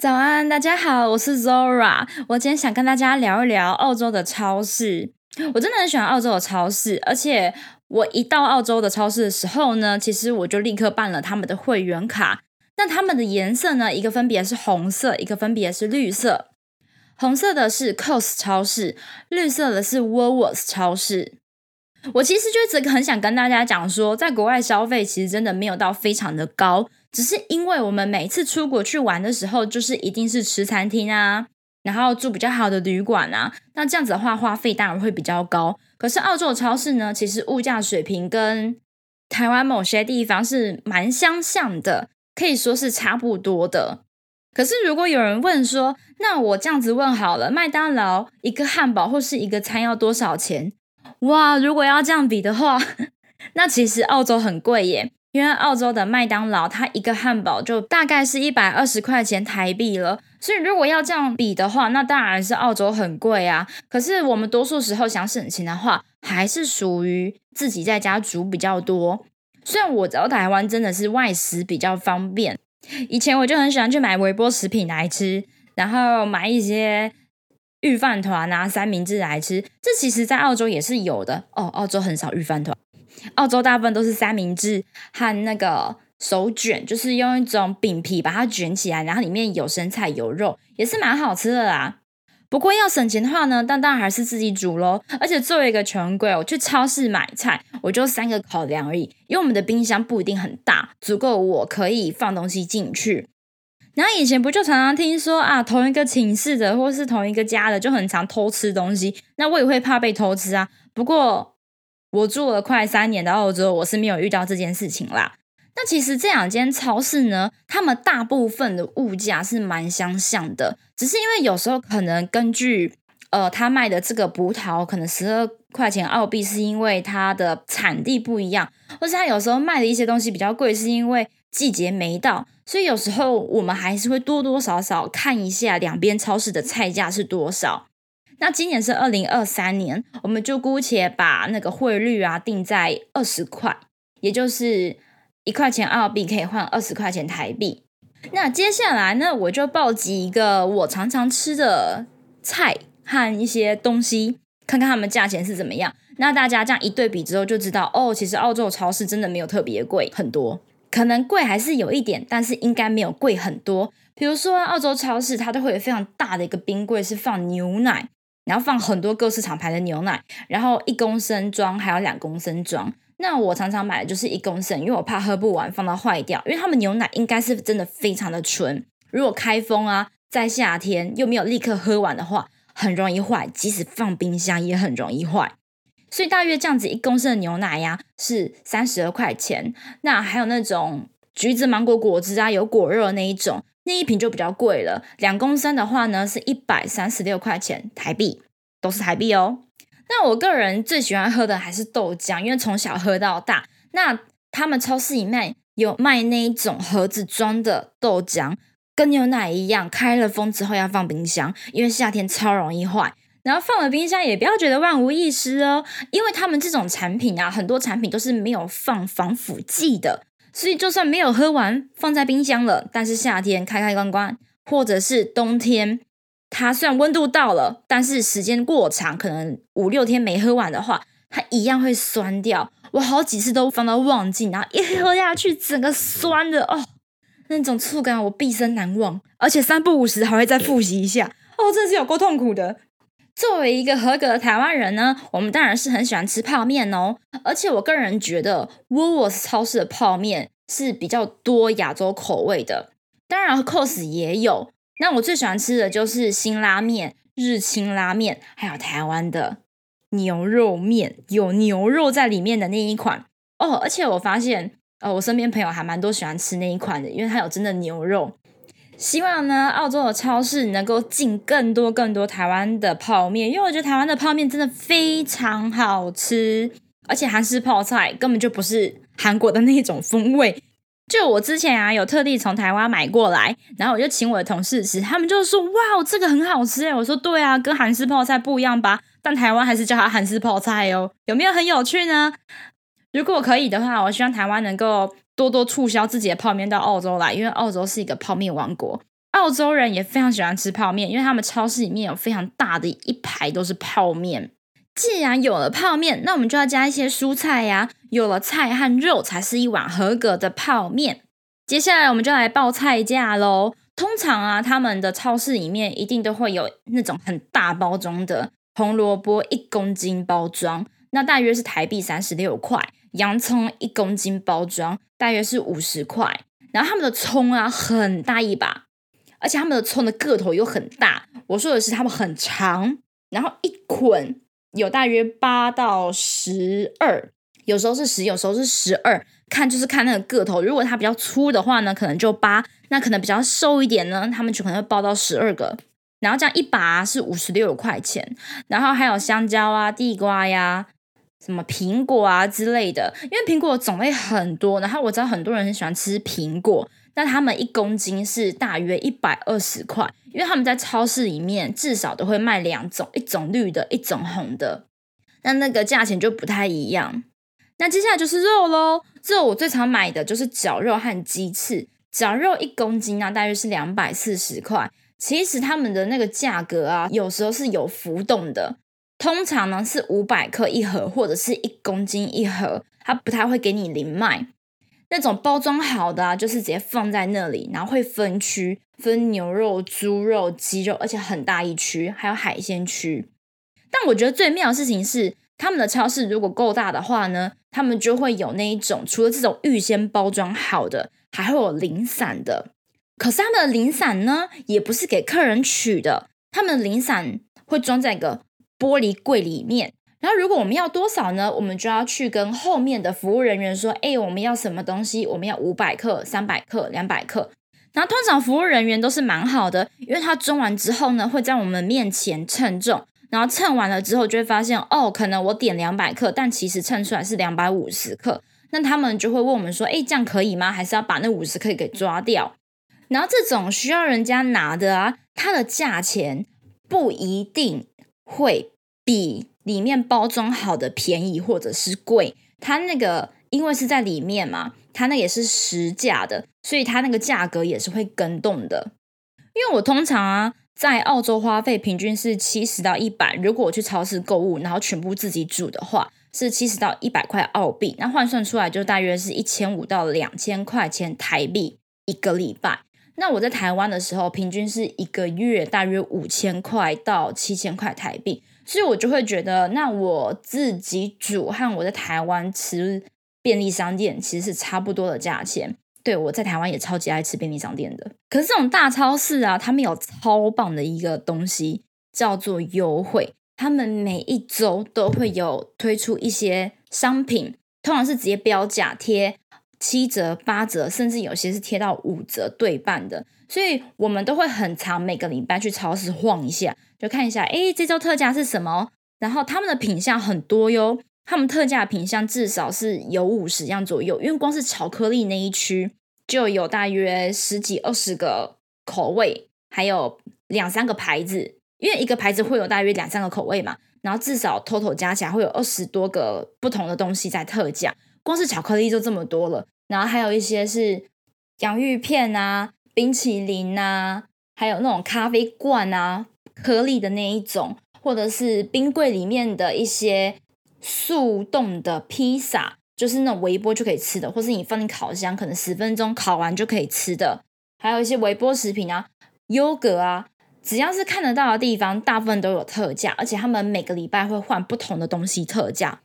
早安，大家好，我是 Zora。我今天想跟大家聊一聊澳洲的超市。我真的很喜欢澳洲的超市，而且我一到澳洲的超市的时候呢，其实我就立刻办了他们的会员卡。那他们的颜色呢，一个分别是红色，一个分别是绿色。红色的是 c o s 超市，绿色的是 Woolworths 超市。我其实就一直很想跟大家讲说，在国外消费其实真的没有到非常的高。只是因为我们每次出国去玩的时候，就是一定是吃餐厅啊，然后住比较好的旅馆啊，那这样子的话花费当然会比较高。可是澳洲的超市呢，其实物价水平跟台湾某些地方是蛮相像的，可以说是差不多的。可是如果有人问说，那我这样子问好了，麦当劳一个汉堡或是一个餐要多少钱？哇，如果要这样比的话，那其实澳洲很贵耶。因为澳洲的麦当劳，它一个汉堡就大概是一百二十块钱台币了，所以如果要这样比的话，那当然是澳洲很贵啊。可是我们多数时候想省钱的话，还是属于自己在家煮比较多。虽然我知道台湾真的是外食比较方便，以前我就很喜欢去买微波食品来吃，然后买一些御饭团啊、三明治来吃。这其实，在澳洲也是有的哦。澳洲很少御饭团。澳洲大部分都是三明治和那个手卷，就是用一种饼皮把它卷起来，然后里面有生菜有肉，也是蛮好吃的啦。不过要省钱的话呢，当然还是自己煮喽。而且作为一个穷鬼，我去超市买菜，我就三个考量而已，因为我们的冰箱不一定很大，足够我可以放东西进去。然后以前不就常常听说啊，同一个寝室的或是同一个家的就很常偷吃东西，那我也会怕被偷吃啊。不过。我住了快三年的澳洲，我是没有遇到这件事情啦。那其实这两间超市呢，他们大部分的物价是蛮相像的，只是因为有时候可能根据呃他卖的这个葡萄可能十二块钱澳币，是因为它的产地不一样，或是他有时候卖的一些东西比较贵，是因为季节没到，所以有时候我们还是会多多少少看一下两边超市的菜价是多少。那今年是二零二三年，我们就姑且把那个汇率啊定在二十块，也就是一块钱澳币可以换二十块钱台币。那接下来呢，我就报几一个我常常吃的菜和一些东西，看看他们价钱是怎么样。那大家这样一对比之后，就知道哦，其实澳洲超市真的没有特别贵很多，可能贵还是有一点，但是应该没有贵很多。比如说澳洲超市，它都会有非常大的一个冰柜，是放牛奶。然后放很多各式厂牌的牛奶，然后一公升装还有两公升装。那我常常买的就是一公升，因为我怕喝不完放到坏掉。因为他们牛奶应该是真的非常的纯，如果开封啊，在夏天又没有立刻喝完的话，很容易坏，即使放冰箱也很容易坏。所以大约这样子一公升的牛奶呀是三十二块钱。那还有那种橘子芒果果汁啊，有果肉那一种。那一瓶就比较贵了，两公升的话呢是一百三十六块钱台币，都是台币哦。那我个人最喜欢喝的还是豆浆，因为从小喝到大。那他们超市里面有卖那一种盒子装的豆浆，跟牛奶一样，开了封之后要放冰箱，因为夏天超容易坏。然后放了冰箱也不要觉得万无一失哦，因为他们这种产品啊，很多产品都是没有放防腐剂的。所以，就算没有喝完，放在冰箱了，但是夏天开开关关，或者是冬天，它虽然温度到了，但是时间过长，可能五六天没喝完的话，它一样会酸掉。我好几次都放到忘记，然后一喝下去，整个酸的哦，那种触感我毕生难忘，而且三不五时还会再复习一下，哦，真的是有够痛苦的。作为一个合格的台湾人呢，我们当然是很喜欢吃泡面哦。而且我个人觉得，Woolworths 超市的泡面是比较多亚洲口味的。当然，Cos 也有。那我最喜欢吃的就是新拉面、日清拉面，还有台湾的牛肉面，有牛肉在里面的那一款哦。而且我发现，呃，我身边朋友还蛮多喜欢吃那一款的，因为它有真的牛肉。希望呢，澳洲的超市能够进更多更多台湾的泡面，因为我觉得台湾的泡面真的非常好吃，而且韩式泡菜根本就不是韩国的那种风味。就我之前啊，有特地从台湾买过来，然后我就请我的同事吃，他们就说：“哇，这个很好吃！”哎，我说：“对啊，跟韩式泡菜不一样吧？但台湾还是叫它韩式泡菜哦，有没有很有趣呢？如果可以的话，我希望台湾能够。多多促销自己的泡面到澳洲来，因为澳洲是一个泡面王国。澳洲人也非常喜欢吃泡面，因为他们超市里面有非常大的一排都是泡面。既然有了泡面，那我们就要加一些蔬菜呀。有了菜和肉，才是一碗合格的泡面。接下来我们就来报菜价喽。通常啊，他们的超市里面一定都会有那种很大包装的红萝卜一公斤包装，那大约是台币三十六块；洋葱一公斤包装，大约是五十块。然后他们的葱啊，很大一把，而且他们的葱的个头又很大。我说的是他们很长，然后一捆有大约八到十二，有时候是十，有时候是十二，看就是看那个个头。如果它比较粗的话呢，可能就八；那可能比较瘦一点呢，他们就可能会包到十二个。然后这样一把是五十六块钱，然后还有香蕉啊、地瓜呀。什么苹果啊之类的，因为苹果种类很多，然后我知道很多人很喜欢吃苹果，那他们一公斤是大约一百二十块，因为他们在超市里面至少都会卖两种，一种绿的，一种红的，那那个价钱就不太一样。那接下来就是肉喽，肉我最常买的就是绞肉和鸡翅，绞肉一公斤呢大约是两百四十块，其实他们的那个价格啊，有时候是有浮动的。通常呢是五百克一盒，或者是一公斤一盒，它不太会给你零卖。那种包装好的啊，就是直接放在那里，然后会分区，分牛肉、猪肉、鸡肉，而且很大一区，还有海鲜区。但我觉得最妙的事情是，他们的超市如果够大的话呢，他们就会有那一种，除了这种预先包装好的，还会有零散的。可是他们的零散呢，也不是给客人取的，他们的零散会装在一个。玻璃柜里面，然后如果我们要多少呢？我们就要去跟后面的服务人员说：“哎，我们要什么东西？我们要五百克、三百克、两百克。”然后通常服务人员都是蛮好的，因为他装完之后呢，会在我们面前称重，然后称完了之后就会发现，哦，可能我点两百克，但其实称出来是两百五十克。那他们就会问我们说：“哎，这样可以吗？还是要把那五十克给抓掉？”然后这种需要人家拿的啊，它的价钱不一定。会比里面包装好的便宜或者是贵，它那个因为是在里面嘛，它那也是实价的，所以它那个价格也是会跟动的。因为我通常啊在澳洲花费平均是七十到一百，如果我去超市购物，然后全部自己煮的话，是七十到一百块澳币，那换算出来就大约是一千五到两千块钱台币一个礼拜。那我在台湾的时候，平均是一个月大约五千块到七千块台币，所以我就会觉得，那我自己煮和我在台湾吃便利商店其实是差不多的价钱。对我在台湾也超级爱吃便利商店的，可是这种大超市啊，他们有超棒的一个东西叫做优惠，他们每一周都会有推出一些商品，通常是直接标价贴。七折、八折，甚至有些是贴到五折对半的，所以我们都会很长每个礼拜去超市晃一下，就看一下，哎，这周特价是什么？然后他们的品相很多哟，他们特价品相至少是有五十样左右，因为光是巧克力那一区就有大约十几、二十个口味，还有两三个牌子，因为一个牌子会有大约两三个口味嘛，然后至少 total 加起来会有二十多个不同的东西在特价。光是巧克力就这么多了，然后还有一些是洋芋片啊、冰淇淋啊，还有那种咖啡罐啊、颗粒的那一种，或者是冰柜里面的一些速冻的披萨，就是那种微波就可以吃的，或是你放进烤箱，可能十分钟烤完就可以吃的，还有一些微波食品啊、优格啊，只要是看得到的地方，大部分都有特价，而且他们每个礼拜会换不同的东西特价。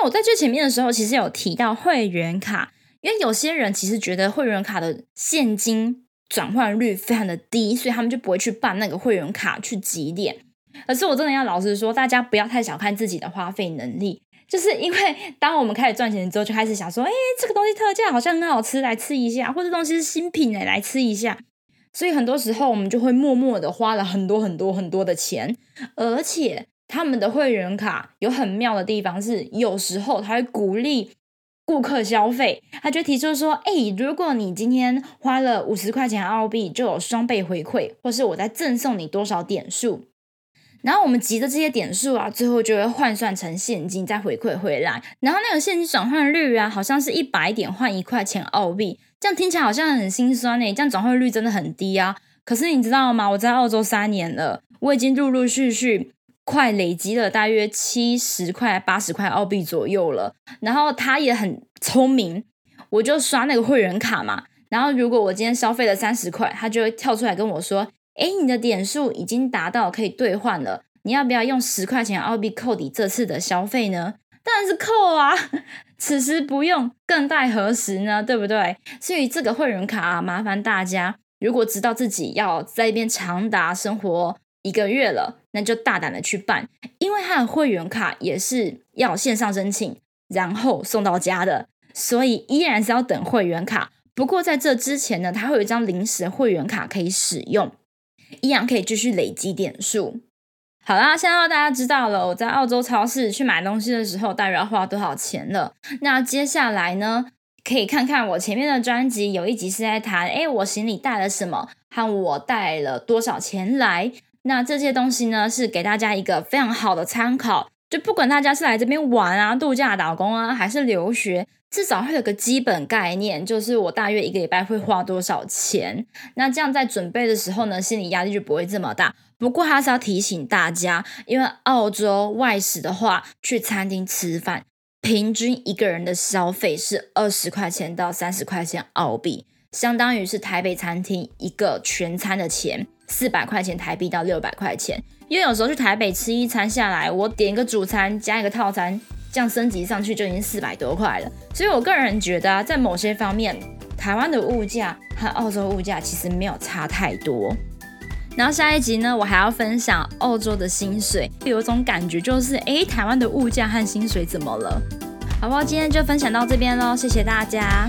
那我在最前面的时候，其实有提到会员卡，因为有些人其实觉得会员卡的现金转换率非常的低，所以他们就不会去办那个会员卡去集点。可是我真的要老实说，大家不要太小看自己的花费能力，就是因为当我们开始赚钱之后，就开始想说，哎，这个东西特价好像很好吃，来吃一下，或者东西是新品哎，来吃一下。所以很多时候我们就会默默的花了很多很多很多的钱，而且。他们的会员卡有很妙的地方，是有时候他会鼓励顾客消费，他就提出说：“哎，如果你今天花了五十块钱澳币，就有双倍回馈，或是我再赠送你多少点数。”然后我们集的这些点数啊，最后就会换算成现金再回馈回来。然后那个现金转换率啊，好像是一百点换一块钱澳币，这样听起来好像很心酸呢。这样转换率真的很低啊。可是你知道吗？我在澳洲三年了，我已经陆陆续续快累积了大约七十块、八十块澳币左右了。然后他也很聪明，我就刷那个会员卡嘛。然后如果我今天消费了三十块，他就会跳出来跟我说：“哎，你的点数已经达到可以兑换了，你要不要用十块钱澳币扣抵这次的消费呢？”当然是扣啊！此时不用，更待何时呢？对不对？所以这个会员卡啊，麻烦大家，如果知道自己要在一边长达生活一个月了，那就大胆的去办，因为它的会员卡也是要线上申请，然后送到家的，所以依然是要等会员卡。不过在这之前呢，它会有一张临时会员卡可以使用，一样可以继续累积点数。好啦，现在大家知道了，我在澳洲超市去买东西的时候，大约要花多少钱了。那接下来呢，可以看看我前面的专辑，有一集是在谈，哎，我行李带了什么，和我带了多少钱来。那这些东西呢，是给大家一个非常好的参考。就不管大家是来这边玩啊、度假、打工啊，还是留学，至少会有个基本概念，就是我大约一个礼拜会花多少钱。那这样在准备的时候呢，心理压力就不会这么大。不过还是要提醒大家，因为澳洲外食的话，去餐厅吃饭，平均一个人的消费是二十块钱到三十块钱澳币，相当于是台北餐厅一个全餐的钱，四百块钱台币到六百块钱。因为有时候去台北吃一餐下来，我点一个主餐加一个套餐，这样升级上去就已经四百多块了。所以我个人觉得啊，在某些方面，台湾的物价和澳洲物价其实没有差太多。然后下一集呢，我还要分享澳洲的薪水，有一种感觉就是，哎，台湾的物价和薪水怎么了？好不好？今天就分享到这边喽，谢谢大家。